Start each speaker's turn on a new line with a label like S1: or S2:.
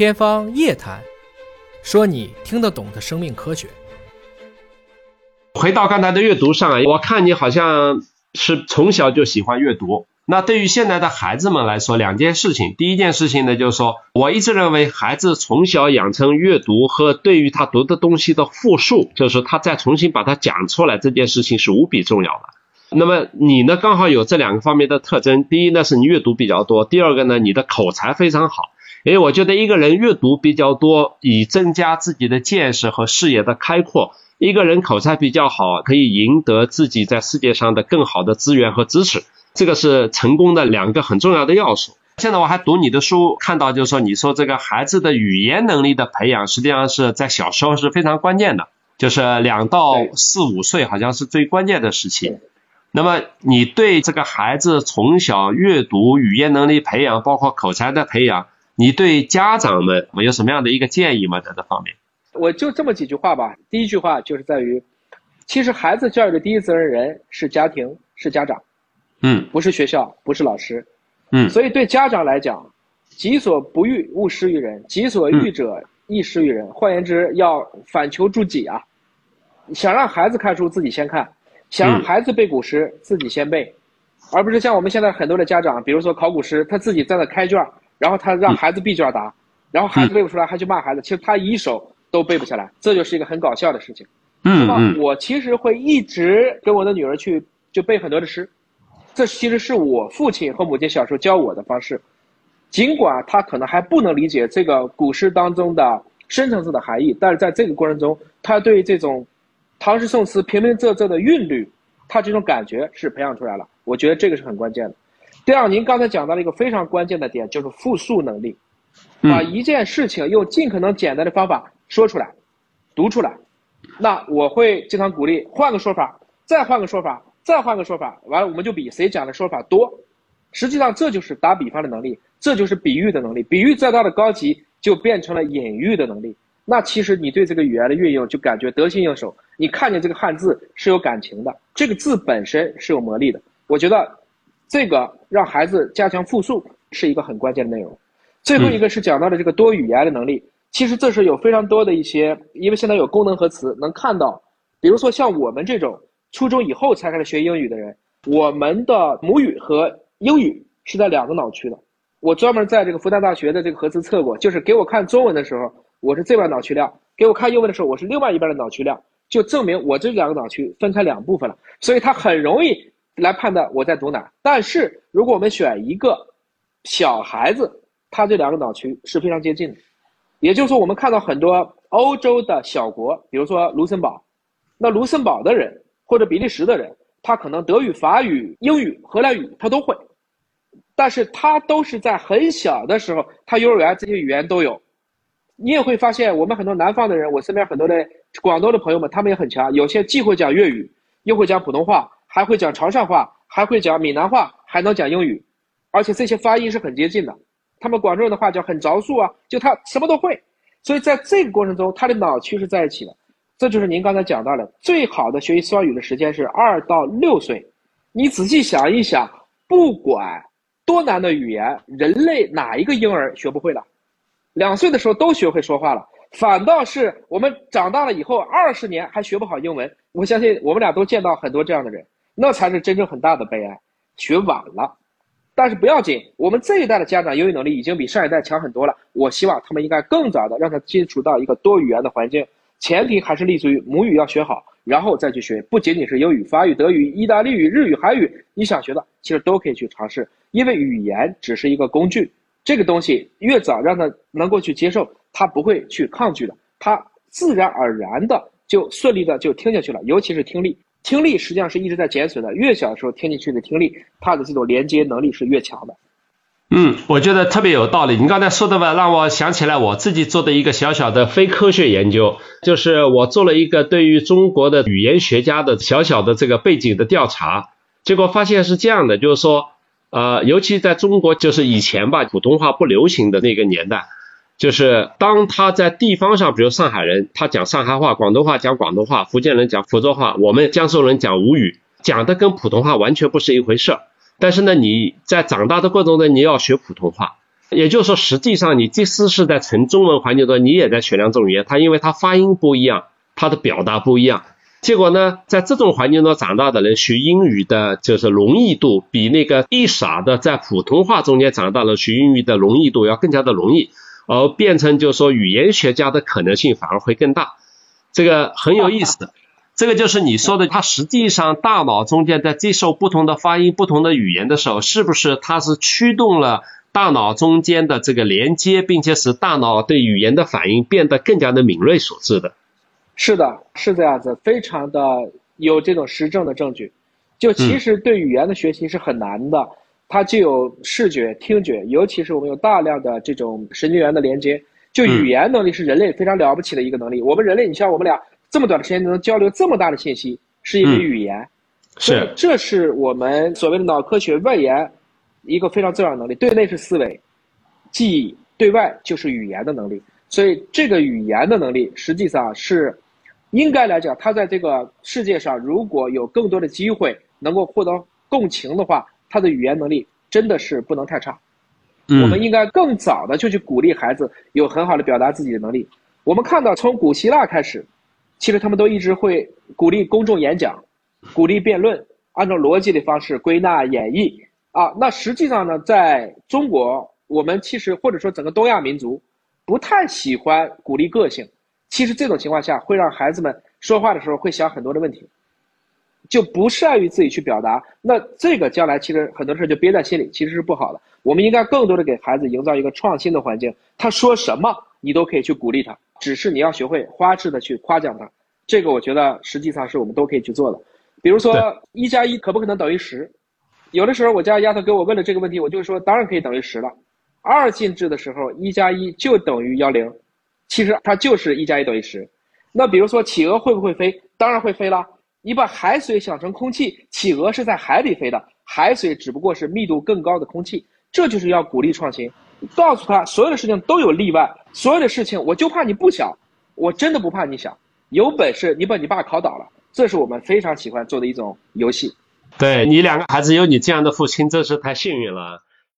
S1: 天方夜谭，说你听得懂的生命科学。
S2: 回到刚才的阅读上，我看你好像是从小就喜欢阅读。那对于现在的孩子们来说，两件事情。第一件事情呢，就是说我一直认为，孩子从小养成阅读和对于他读的东西的复述，就是他再重新把它讲出来，这件事情是无比重要的。那么你呢，刚好有这两个方面的特征。第一呢，是你阅读比较多；第二个呢，你的口才非常好。因为我觉得一个人阅读比较多，以增加自己的见识和视野的开阔；一个人口才比较好，可以赢得自己在世界上的更好的资源和支持。这个是成功的两个很重要的要素。现在我还读你的书，看到就是说，你说这个孩子的语言能力的培养，实际上是在小时候是非常关键的，就是两到四五岁好像是最关键的时期。那么你对这个孩子从小阅读、语言能力培养，包括口才的培养，你对家长们有什么样的一个建议吗？在这方面，
S3: 我就这么几句话吧。第一句话就是在于，其实孩子教育的第一责任人是家庭，是家长。
S2: 嗯，
S3: 不是学校，不是老师，
S2: 嗯，
S3: 所以对家长来讲，己所不欲，勿施于人；己所欲者，亦施于人。换言之，要反求诸己啊！想让孩子看书，自己先看；想让孩子背古诗，自己先背，而不是像我们现在很多的家长，比如说考古诗，他自己在那开卷，然后他让孩子闭卷答，然后孩子背不出来，还去骂孩子。其实他一手都背不下来，这就是一个很搞笑的事情。
S2: 嗯
S3: 嗯，我其实会一直跟我的女儿去就背很多的诗。这其实是我父亲和母亲小时候教我的方式，尽管他可能还不能理解这个古诗当中的深层次的含义，但是在这个过程中，他对这种唐诗宋词平平仄仄的韵律，他这种感觉是培养出来了。我觉得这个是很关键的。第二，您刚才讲到了一个非常关键的点，就是复述能力，把一件事情用尽可能简单的方法说出来、读出来。那我会经常鼓励换个说法，再换个说法。再换个说法，完了我们就比谁讲的说法多。实际上这就是打比方的能力，这就是比喻的能力。比喻再大的高级，就变成了隐喻的能力。那其实你对这个语言的运用，就感觉得心应手。你看见这个汉字是有感情的，这个字本身是有魔力的。我觉得，这个让孩子加强复述是一个很关键的内容。最后一个是讲到的这个多语言的能力，其实这是有非常多的一些，因为现在有功能和词能看到，比如说像我们这种。初中以后才开始学英语的人，我们的母语和英语是在两个脑区的。我专门在这个复旦大学的这个核磁测过，就是给我看中文的时候，我是这边脑区量；给我看英文的时候，我是另外一边的脑区量，就证明我这两个脑区分开两部分了。所以它很容易来判断我在读哪。但是如果我们选一个小孩子，他这两个脑区是非常接近的。也就是说，我们看到很多欧洲的小国，比如说卢森堡，那卢森堡的人。或者比利时的人，他可能德语、法语、英语、荷兰语他都会，但是他都是在很小的时候，他幼儿园这些语言都有。你也会发现，我们很多南方的人，我身边很多的广东的朋友们，他们也很强，有些既会讲粤语，又会讲普通话，还会讲潮汕话，还会讲闽南话，还能讲英语，而且这些发音是很接近的。他们广州人的话叫很着数啊，就他什么都会，所以在这个过程中，他的脑区是在一起的。这就是您刚才讲到的，最好的学习双语的时间是二到六岁。你仔细想一想，不管多难的语言，人类哪一个婴儿学不会了？两岁的时候都学会说话了，反倒是我们长大了以后二十年还学不好英文。我相信我们俩都见到很多这样的人，那才是真正很大的悲哀，学晚了。但是不要紧，我们这一代的家长英语能力已经比上一代强很多了。我希望他们应该更早的让他接触到一个多语言的环境。前提还是立足于母语要学好，然后再去学，不仅仅是英语、法语、德语、意大利语、日语、韩语，你想学的其实都可以去尝试。因为语言只是一个工具，这个东西越早让他能够去接受，他不会去抗拒的，他自然而然的就顺利的就听进去了。尤其是听力，听力实际上是一直在减损的，越小的时候听进去的听力，它的这种连接能力是越强的。
S2: 嗯，我觉得特别有道理。你刚才说的吧，让我想起来我自己做的一个小小的非科学研究，就是我做了一个对于中国的语言学家的小小的这个背景的调查，结果发现是这样的，就是说，呃，尤其在中国，就是以前吧，普通话不流行的那个年代，就是当他在地方上，比如上海人，他讲上海话，广东话讲广东话，福建人讲福州话，我们江苏人讲吴语，讲的跟普通话完全不是一回事儿。但是呢，你在长大的过程中，你要学普通话，也就是说，实际上你即使是在纯中文环境中，你也在学两种语言，他因为他发音不一样，他的表达不一样。结果呢，在这种环境中长大的人学英语的就是容易度，比那个一傻的在普通话中间长大的学英语的容易度要更加的容易，而变成就是说语言学家的可能性反而会更大。这个很有意思，这个就是你说的，它实际上大脑中间在接受不同的发音、不同的语言的时候，是不是它是驱动了大脑中间的这个连接，并且使大脑对语言的反应变得更加的敏锐所致的？
S3: 是的，是这样子，非常的有这种实证的证据。就其实对语言的学习是很难的，它具有视觉、听觉，尤其是我们有大量的这种神经元的连接。就语言能力是人类非常了不起的一个能力。我们人类，你像我们俩这么短的时间能交流这么大的信息，是因为语言。
S2: 是，
S3: 这是我们所谓的脑科学外延一个非常重要的能力。对内是思维、记忆，对外就是语言的能力。所以这个语言的能力实际上是。应该来讲，它在这个世界上，如果有更多的机会能够获得共情的话，他的语言能力真的是不能太差。我们应该更早的就去鼓励孩子有很好的表达自己的能力。我们看到，从古希腊开始，其实他们都一直会鼓励公众演讲，鼓励辩论，按照逻辑的方式归纳演绎啊。那实际上呢，在中国，我们其实或者说整个东亚民族，不太喜欢鼓励个性。其实这种情况下会让孩子们说话的时候会想很多的问题，就不善于自己去表达。那这个将来其实很多事就憋在心里，其实是不好的。我们应该更多的给孩子营造一个创新的环境，他说什么你都可以去鼓励他，只是你要学会花式的去夸奖他。这个我觉得实际上是我们都可以去做的。比如说一加一可不可能等于十？有的时候我家丫头给我问了这个问题，我就说当然可以等于十了。二进制的时候一加一就等于幺零。其实它就是一加一等于十。那比如说企鹅会不会飞？当然会飞了。你把海水想成空气，企鹅是在海里飞的，海水只不过是密度更高的空气。这就是要鼓励创新，告诉他所有的事情都有例外，所有的事情我就怕你不想，我真的不怕你想，有本事你把你爸考倒了。这是我们非常喜欢做的一种游戏。
S2: 对你两个孩子有你这样的父亲，真是太幸运了。